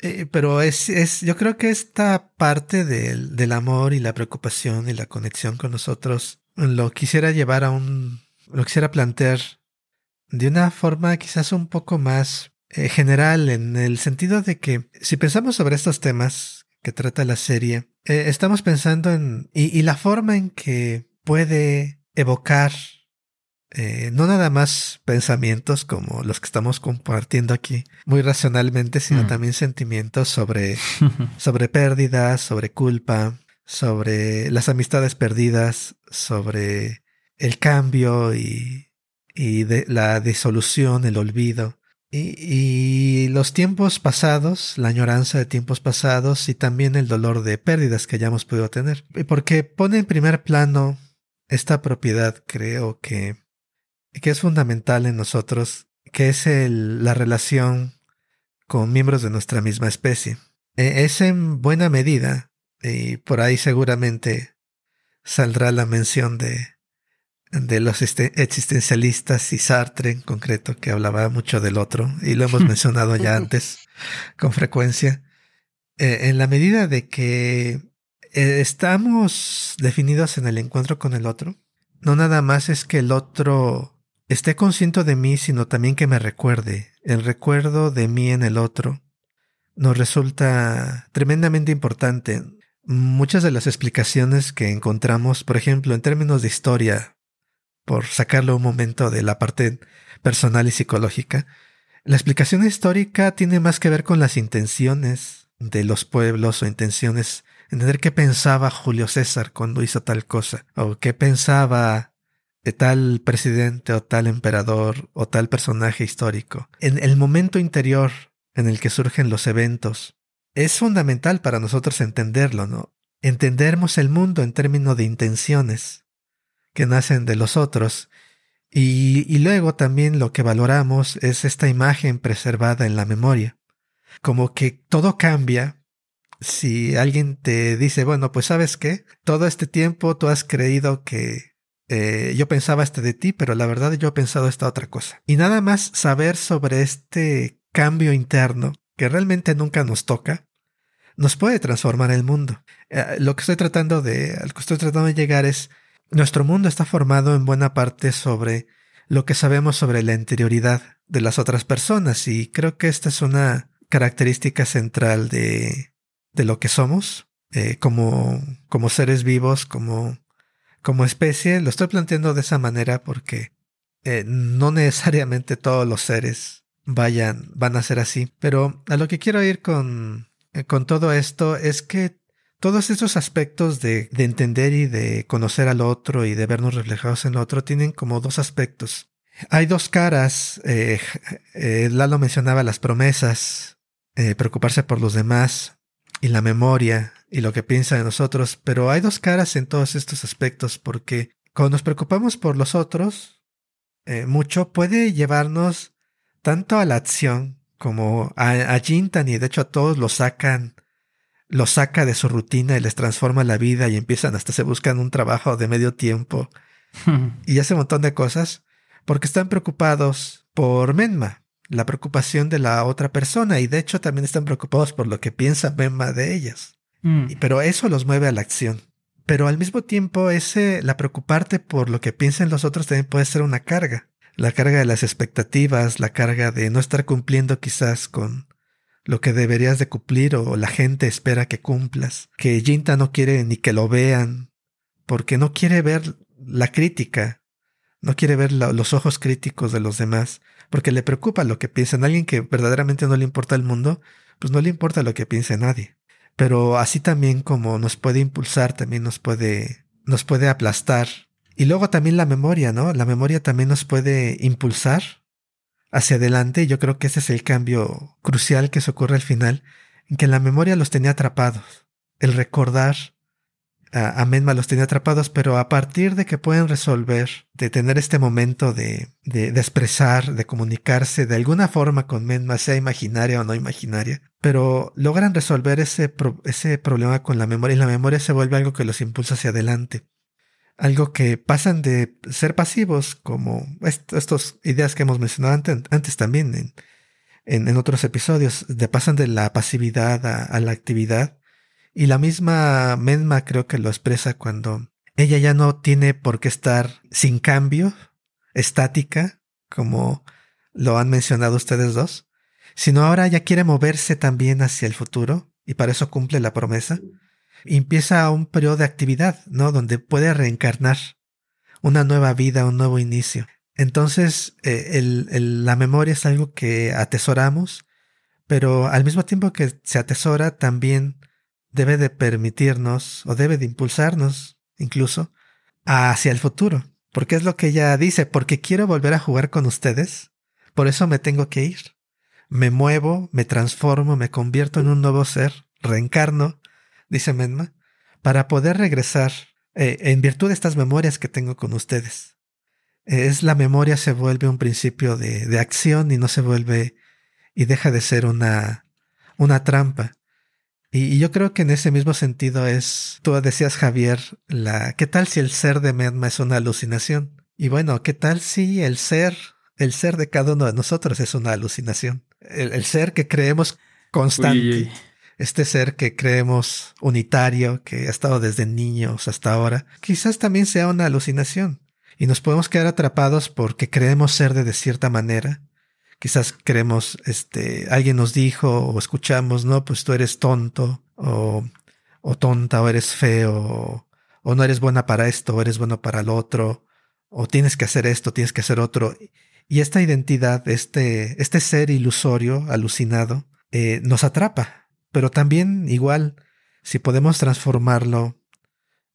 [SPEAKER 2] Eh, pero es, es, yo creo que esta parte del, del amor y la preocupación y la conexión con nosotros lo quisiera llevar a un, lo quisiera plantear de una forma quizás un poco más eh, general en el sentido de que si pensamos sobre estos temas que trata la serie, eh, estamos pensando en, y, y la forma en que puede evocar eh, no nada más pensamientos como los que estamos compartiendo aquí muy racionalmente, sino mm. también sentimientos sobre, sobre pérdidas, sobre culpa, sobre las amistades perdidas, sobre el cambio y, y de, la disolución, el olvido. Y, y, los tiempos pasados, la añoranza de tiempos pasados y también el dolor de pérdidas que hayamos podido tener. Porque pone en primer plano esta propiedad, creo que que es fundamental en nosotros, que es el, la relación con miembros de nuestra misma especie. E, es en buena medida, y por ahí seguramente saldrá la mención de, de los existencialistas y Sartre en concreto, que hablaba mucho del otro, y lo hemos mencionado ya antes con frecuencia, e, en la medida de que e, estamos definidos en el encuentro con el otro, no nada más es que el otro esté consciente de mí, sino también que me recuerde. El recuerdo de mí en el otro nos resulta tremendamente importante. Muchas de las explicaciones que encontramos, por ejemplo, en términos de historia, por sacarlo un momento de la parte personal y psicológica, la explicación histórica tiene más que ver con las intenciones de los pueblos o intenciones, entender qué pensaba Julio César cuando hizo tal cosa, o qué pensaba de tal presidente o tal emperador o tal personaje histórico, en el momento interior en el que surgen los eventos, es fundamental para nosotros entenderlo, ¿no? Entendermos el mundo en términos de intenciones que nacen de los otros y, y luego también lo que valoramos es esta imagen preservada en la memoria. Como que todo cambia si alguien te dice, bueno, pues sabes qué, todo este tiempo tú has creído que eh, yo pensaba este de ti, pero la verdad yo he pensado esta otra cosa. Y nada más saber sobre este cambio interno que realmente nunca nos toca, nos puede transformar el mundo. Eh, lo que estoy tratando de, al que estoy tratando de llegar es, nuestro mundo está formado en buena parte sobre lo que sabemos sobre la interioridad de las otras personas y creo que esta es una característica central de, de lo que somos eh, como, como seres vivos, como como especie, lo estoy planteando de esa manera porque eh, no necesariamente todos los seres vayan, van a ser así. Pero a lo que quiero ir con, eh, con todo esto es que todos estos aspectos de, de, entender y de conocer al otro y de vernos reflejados en el otro tienen como dos aspectos. Hay dos caras. Eh, eh, Lalo mencionaba las promesas, eh, preocuparse por los demás y la memoria y lo que piensa de nosotros, pero hay dos caras en todos estos aspectos porque cuando nos preocupamos por los otros, eh, mucho puede llevarnos tanto a la acción como a, a Jintan y de hecho a todos lo sacan, lo saca de su rutina y les transforma la vida y empiezan hasta se buscan un trabajo de medio tiempo y hace un montón de cosas porque están preocupados por Menma, la preocupación de la otra persona y de hecho también están preocupados por lo que piensa Menma de ellas. Mm. Pero eso los mueve a la acción. Pero al mismo tiempo, ese, la preocuparte por lo que piensen los otros también puede ser una carga. La carga de las expectativas, la carga de no estar cumpliendo quizás con lo que deberías de cumplir o la gente espera que cumplas. Que Jinta no quiere ni que lo vean, porque no quiere ver la crítica, no quiere ver los ojos críticos de los demás, porque le preocupa lo que piensan. Alguien que verdaderamente no le importa el mundo, pues no le importa lo que piense nadie pero así también como nos puede impulsar, también nos puede, nos puede aplastar Y luego también la memoria, ¿no? La memoria también nos puede impulsar hacia adelante. Y yo creo que ese es el cambio crucial que se ocurre al final, en que la memoria los tenía atrapados. El recordar a, Menma los tenía atrapados, pero a partir de que pueden resolver, de tener este momento de, de, expresar, de comunicarse de alguna forma con Menma, sea imaginaria o no imaginaria, pero logran resolver ese, ese problema con la memoria y la memoria se vuelve algo que los impulsa hacia adelante. Algo que pasan de ser pasivos, como estas ideas que hemos mencionado antes, también en, en, otros episodios, de pasan de la pasividad a la actividad y la misma Menma creo que lo expresa cuando ella ya no tiene por qué estar sin cambio, estática, como lo han mencionado ustedes dos, sino ahora ya quiere moverse también hacia el futuro y para eso cumple la promesa. Empieza un periodo de actividad, ¿no? Donde puede reencarnar una nueva vida, un nuevo inicio. Entonces, eh, la memoria es algo que atesoramos, pero al mismo tiempo que se atesora, también debe de permitirnos o debe de impulsarnos incluso hacia el futuro. Porque es lo que ella dice, porque quiero volver a jugar con ustedes, por eso me tengo que ir. Me muevo, me transformo, me convierto en un nuevo ser, reencarno, dice Menma, para poder regresar eh, en virtud de estas memorias que tengo con ustedes. es la memoria se vuelve un principio de, de acción y no se vuelve y deja de ser una, una trampa. Y, yo creo que en ese mismo sentido es, tú decías Javier, la, ¿qué tal si el ser de Medma es una alucinación? Y bueno, ¿qué tal si el ser, el ser de cada uno de nosotros es una alucinación? El, ser que creemos constante, este ser que creemos unitario, que ha estado desde niños hasta ahora, quizás también sea una alucinación. Y nos podemos quedar atrapados porque creemos ser de cierta manera quizás queremos, este, alguien nos dijo o escuchamos, no, pues tú eres tonto o, o tonta o eres feo o, no eres buena para esto o eres bueno para lo otro o tienes que hacer esto, tienes que hacer otro. Y esta identidad, este, este ser ilusorio, alucinado, eh, nos atrapa. Pero también igual, si podemos transformarlo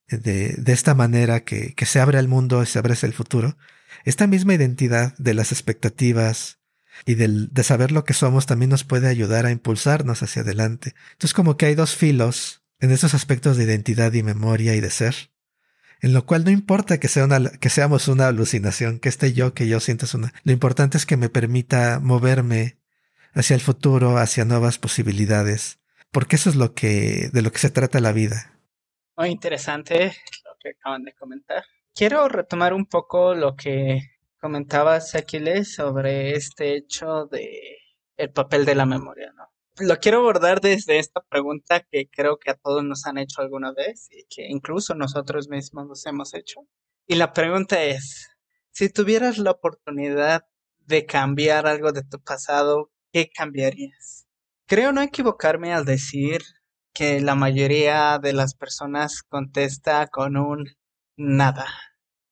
[SPEAKER 2] de, de esta manera que, que se abre al mundo y se abre el futuro, esta misma identidad de las expectativas, y del, de saber lo que somos también nos puede ayudar a impulsarnos hacia adelante. Entonces como que hay dos filos en esos aspectos de identidad y memoria y de ser, en lo cual no importa que, sea una, que seamos una alucinación, que este yo que yo siento una. Lo importante es que me permita moverme hacia el futuro, hacia nuevas posibilidades, porque eso es lo que, de lo que se trata la vida.
[SPEAKER 3] Muy interesante lo que acaban de comentar. Quiero retomar un poco lo que comentabas, Aquiles, sobre este hecho de el papel de la memoria, ¿no? Lo quiero abordar desde esta pregunta que creo que a todos nos han hecho alguna vez y que incluso nosotros mismos nos hemos hecho. Y la pregunta es, si tuvieras la oportunidad de cambiar algo de tu pasado, ¿qué cambiarías? Creo no equivocarme al decir que la mayoría de las personas contesta con un nada.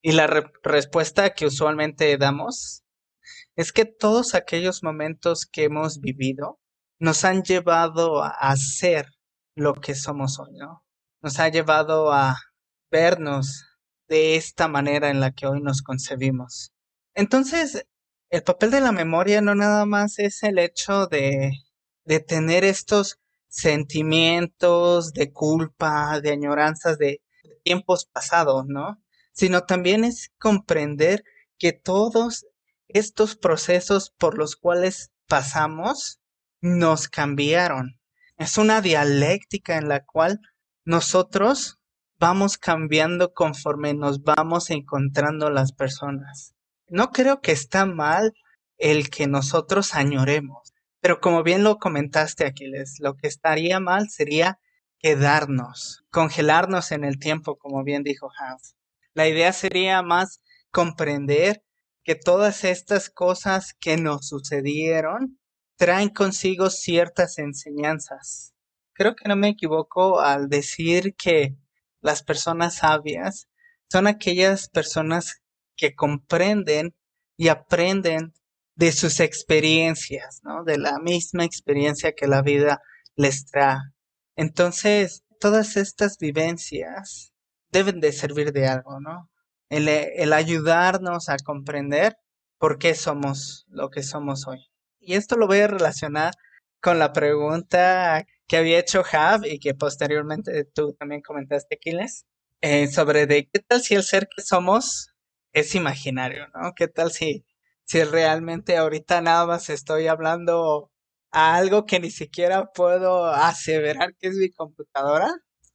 [SPEAKER 3] Y la respuesta que usualmente damos es que todos aquellos momentos que hemos vivido nos han llevado a ser lo que somos hoy, ¿no? Nos ha llevado a vernos de esta manera en la que hoy nos concebimos. Entonces, el papel de la memoria no nada más es el hecho de, de tener estos sentimientos de culpa, de añoranzas de tiempos pasados, ¿no? Sino también es comprender que todos estos procesos por los cuales pasamos nos cambiaron. Es una dialéctica en la cual nosotros vamos cambiando conforme nos vamos encontrando las personas. No creo que está mal el que nosotros añoremos, pero como bien lo comentaste, Aquiles, lo que estaría mal sería quedarnos, congelarnos en el tiempo, como bien dijo Hans. La idea sería más comprender que todas estas cosas que nos sucedieron traen consigo ciertas enseñanzas. Creo que no me equivoco al decir que las personas sabias son aquellas personas que comprenden y aprenden de sus experiencias, ¿no? De la misma experiencia que la vida les trae. Entonces, todas estas vivencias deben de servir de algo, ¿no? el, ayudarnos a comprender por qué somos lo que somos hoy. Y esto lo voy a relacionar con la pregunta que había hecho Jav y que posteriormente tú también comentaste, Aquiles, eh, sobre de qué tal si el ser que somos es imaginario, ¿no? ¿Qué tal si, si realmente ahorita nada más estoy hablando a algo que ni siquiera puedo aseverar que es mi computadora?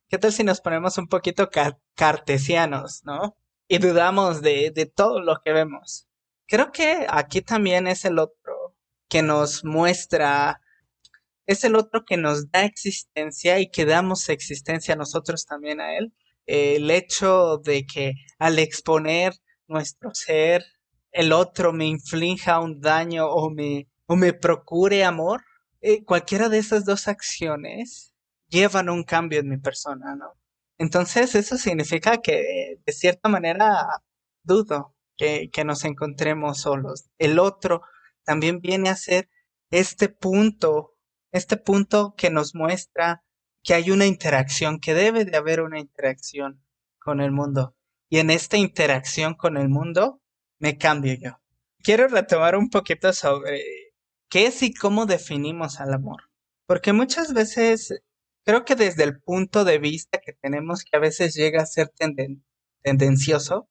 [SPEAKER 3] ¿Qué tal si nos ponemos un poquito cartesianos, ¿no? Y dudamos de, de todo lo que vemos. Creo que aquí también es el otro que nos muestra, es el otro que nos da existencia y que damos existencia nosotros también a él. el hecho de que al exponer nuestro ser, el otro me inflinja un daño o me, o me procure amor, eh, cualquiera de esas dos acciones llevan un cambio en mi persona, ¿no? Entonces eso significa que de cierta manera dudo que, que nos encontremos solos. El otro también viene a ser este punto, este punto que nos muestra que hay una interacción, que debe de haber una interacción con el mundo. Y en esta interacción con el mundo me cambio yo. Quiero retomar un poquito sobre qué es y cómo definimos al amor. Porque muchas veces creo que desde el punto de vista que tenemos, que a veces llega a ser tendencioso,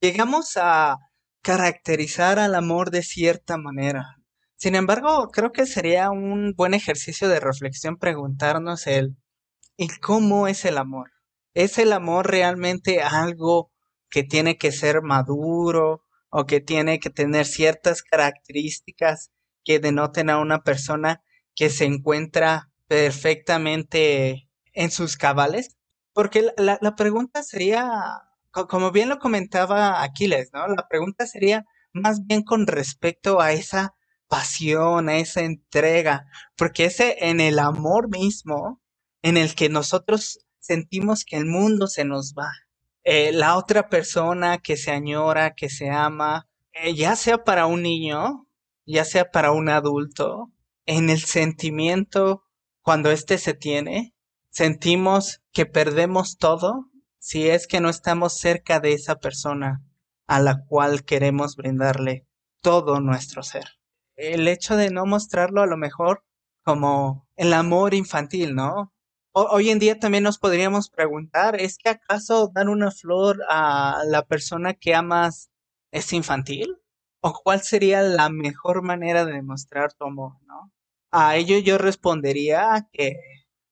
[SPEAKER 3] llegamos a caracterizar al amor de cierta manera. Sin embargo, creo que sería un buen ejercicio de reflexión preguntarnos el ¿y cómo es el amor? ¿Es el amor realmente algo que tiene que ser maduro o que tiene que tener ciertas características que denoten a una persona que se encuentra perfectamente en sus cabales? Porque la, pregunta sería, como bien lo comentaba Aquiles, ¿no? La pregunta sería más bien con respecto a esa pasión, a esa entrega, porque ese en el amor mismo, en el que nosotros sentimos que el mundo se nos va. Eh, la otra persona que se añora, que se ama, eh, ya sea para un niño, ya sea para un adulto, en el sentimiento cuando éste se tiene, sentimos que perdemos todo si es que no estamos cerca de esa persona a la cual queremos brindarle todo nuestro ser. El hecho de no mostrarlo a lo mejor como el amor infantil, ¿no? hoy en día también nos podríamos preguntar, ¿es que acaso dar una flor a la persona que amas es infantil? ¿O cuál sería la mejor manera de demostrar tu amor, no? A ello yo respondería que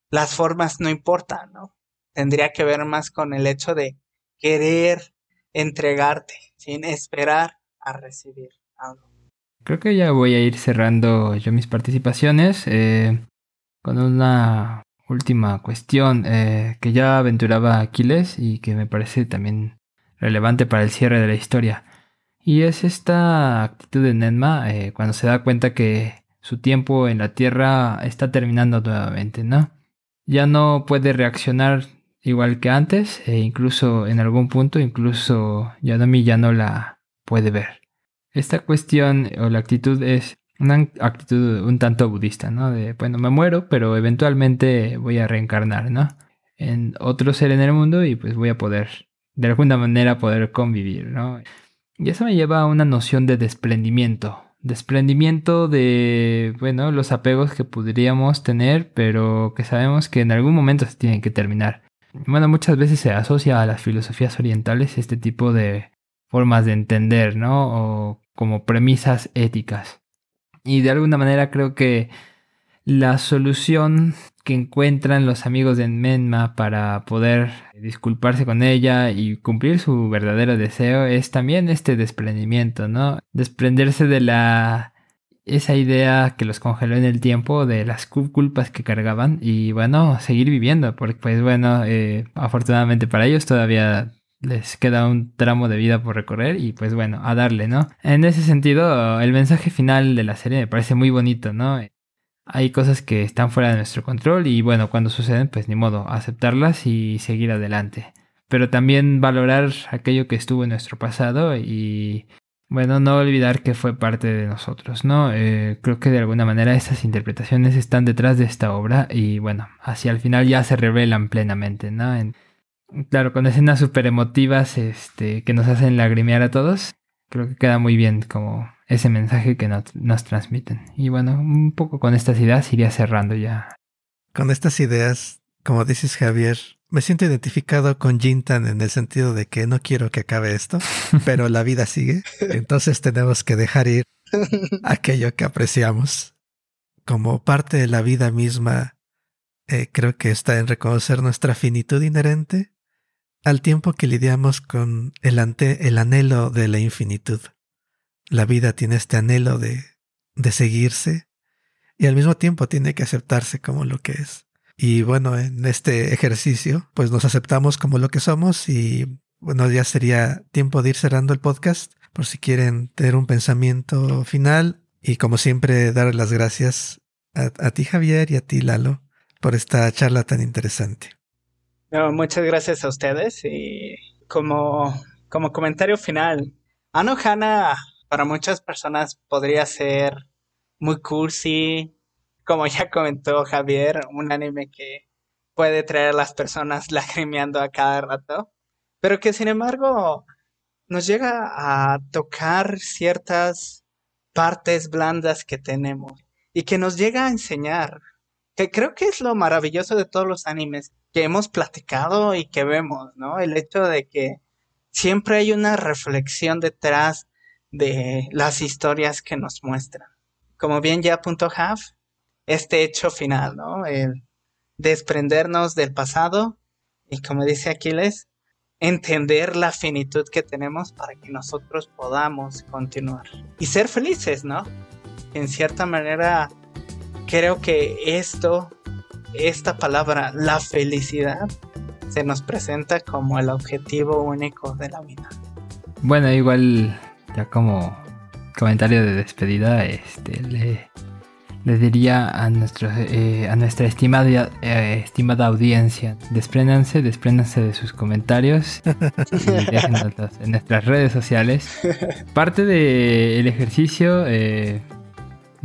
[SPEAKER 3] las formas no importan, ¿no? Tendría que ver más con el hecho de querer entregarte sin esperar a recibir algo.
[SPEAKER 1] Creo que ya voy a ir cerrando yo mis participaciones eh, con una última cuestión eh, que ya aventuraba Aquiles y que me parece también relevante para el cierre de la historia. Y es esta actitud de Nenma eh, cuando se da cuenta que su tiempo en la Tierra está terminando nuevamente, ¿no? Ya no puede reaccionar igual que antes e incluso en algún punto, incluso Yadomi ya no la puede ver. Esta cuestión o la actitud es una actitud un tanto budista, ¿no? De, bueno, me muero, pero eventualmente voy a reencarnar, ¿no? En otro ser en el mundo y pues voy a poder, de alguna manera, poder convivir, ¿no? Y eso me lleva a una noción de desprendimiento, desprendimiento de, bueno, los apegos que podríamos tener, pero que sabemos que en algún momento se tienen que terminar. Bueno, muchas veces se asocia a las filosofías orientales este tipo de formas de entender, ¿no? O como premisas éticas. Y de alguna manera creo que la solución que encuentran los amigos de Menma para poder disculparse con ella y cumplir su verdadero deseo es también este desprendimiento, ¿no? Desprenderse de la esa idea que los congeló en el tiempo de las culpas que cargaban y bueno, seguir viviendo, porque pues bueno, eh, afortunadamente para ellos todavía les queda un tramo de vida por recorrer y pues bueno, a darle, ¿no? En ese sentido, el mensaje final de la serie me parece muy bonito, ¿no? Hay cosas que están fuera de nuestro control y bueno, cuando suceden, pues ni modo, aceptarlas y seguir adelante. Pero también valorar aquello que estuvo en nuestro pasado y bueno, no olvidar que fue parte de nosotros, ¿no? Eh, creo que de alguna manera esas interpretaciones están detrás de esta obra y bueno, hacia el final ya se revelan plenamente, ¿no? Claro, con escenas súper emotivas este, que nos hacen lagrimear a todos. Creo que queda muy bien como ese mensaje que nos, transmiten. Y bueno, un poco con estas ideas iría cerrando ya.
[SPEAKER 2] Con estas ideas, como dices Javier, me siento identificado con Jintan en el sentido de que no quiero que acabe esto, pero la vida sigue. Entonces tenemos que dejar ir aquello que apreciamos. Como parte de la vida misma, eh, creo que está en reconocer nuestra finitud inherente al tiempo que lidiamos con el, ante, el anhelo de la infinitud. La vida tiene este anhelo de, de seguirse y al mismo tiempo tiene que aceptarse como lo que es. Y bueno, en este ejercicio, pues nos aceptamos como lo que somos y bueno, ya sería tiempo de ir cerrando el podcast por si quieren tener un pensamiento final y como siempre dar las gracias a, a ti Javier y a ti Lalo por esta charla tan interesante.
[SPEAKER 3] Muchas gracias a ustedes y como, como comentario final, Anohana para muchas personas podría ser muy cursi, como ya comentó Javier, un anime que puede traer a las personas lagrimeando a cada rato, pero que sin embargo nos llega a tocar ciertas partes blandas que tenemos y que nos llega a enseñar, que creo que es lo maravilloso de todos los animes que hemos platicado y que vemos, ¿no? El hecho de que siempre hay una reflexión detrás de las historias que nos muestran. Como bien ya apuntó Half, este hecho final, ¿no? El desprendernos del pasado y como dice Aquiles, entender la finitud que tenemos para que nosotros podamos continuar y ser felices, ¿no? En cierta manera, creo que esto, esta palabra, la felicidad, se nos presenta como el objetivo único de la vida.
[SPEAKER 1] Bueno, igual ya como comentario de despedida, este, le, le diría a, nuestro, eh, a nuestra estimada, eh, estimada audiencia, despréndanse, despréndanse de sus comentarios y en nuestras redes sociales. Parte del ejercicio eh,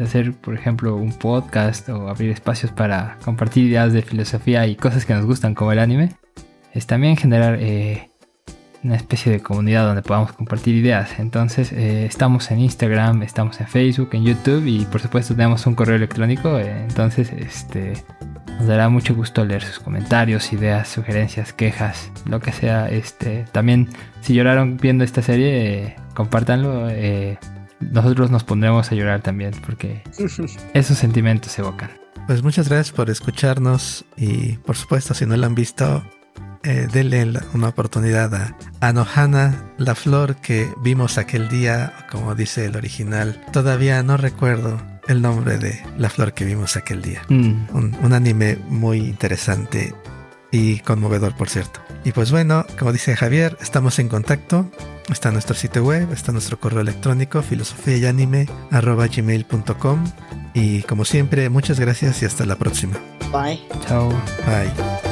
[SPEAKER 1] hacer, por ejemplo, un podcast o abrir espacios para compartir ideas de filosofía y cosas que nos gustan como el anime, es también generar una especie de comunidad donde podamos compartir ideas. Entonces eh, estamos en Instagram, estamos en Facebook, en YouTube y por supuesto tenemos un correo electrónico. Eh, entonces este, nos dará mucho gusto leer sus comentarios, ideas, sugerencias, quejas, lo que sea. Este, también si lloraron viendo esta serie, eh, compártanlo. Nosotros nos pondremos a llorar también porque esos sentimientos se evocan.
[SPEAKER 2] Pues muchas gracias por escucharnos y por supuesto si no lo han visto eh, denle una oportunidad a Anohana, la flor que vimos aquel día, como dice el original. Todavía no recuerdo el nombre de la flor que vimos aquel día. Mm. Un, anime muy interesante y conmovedor, por cierto. Y pues bueno, como dice Javier, estamos en contacto. Está nuestro sitio web, está nuestro correo electrónico, filosofía y anime, gmail.com. Y como siempre, muchas gracias y hasta la próxima.
[SPEAKER 3] Bye.
[SPEAKER 1] Chao.
[SPEAKER 2] Bye.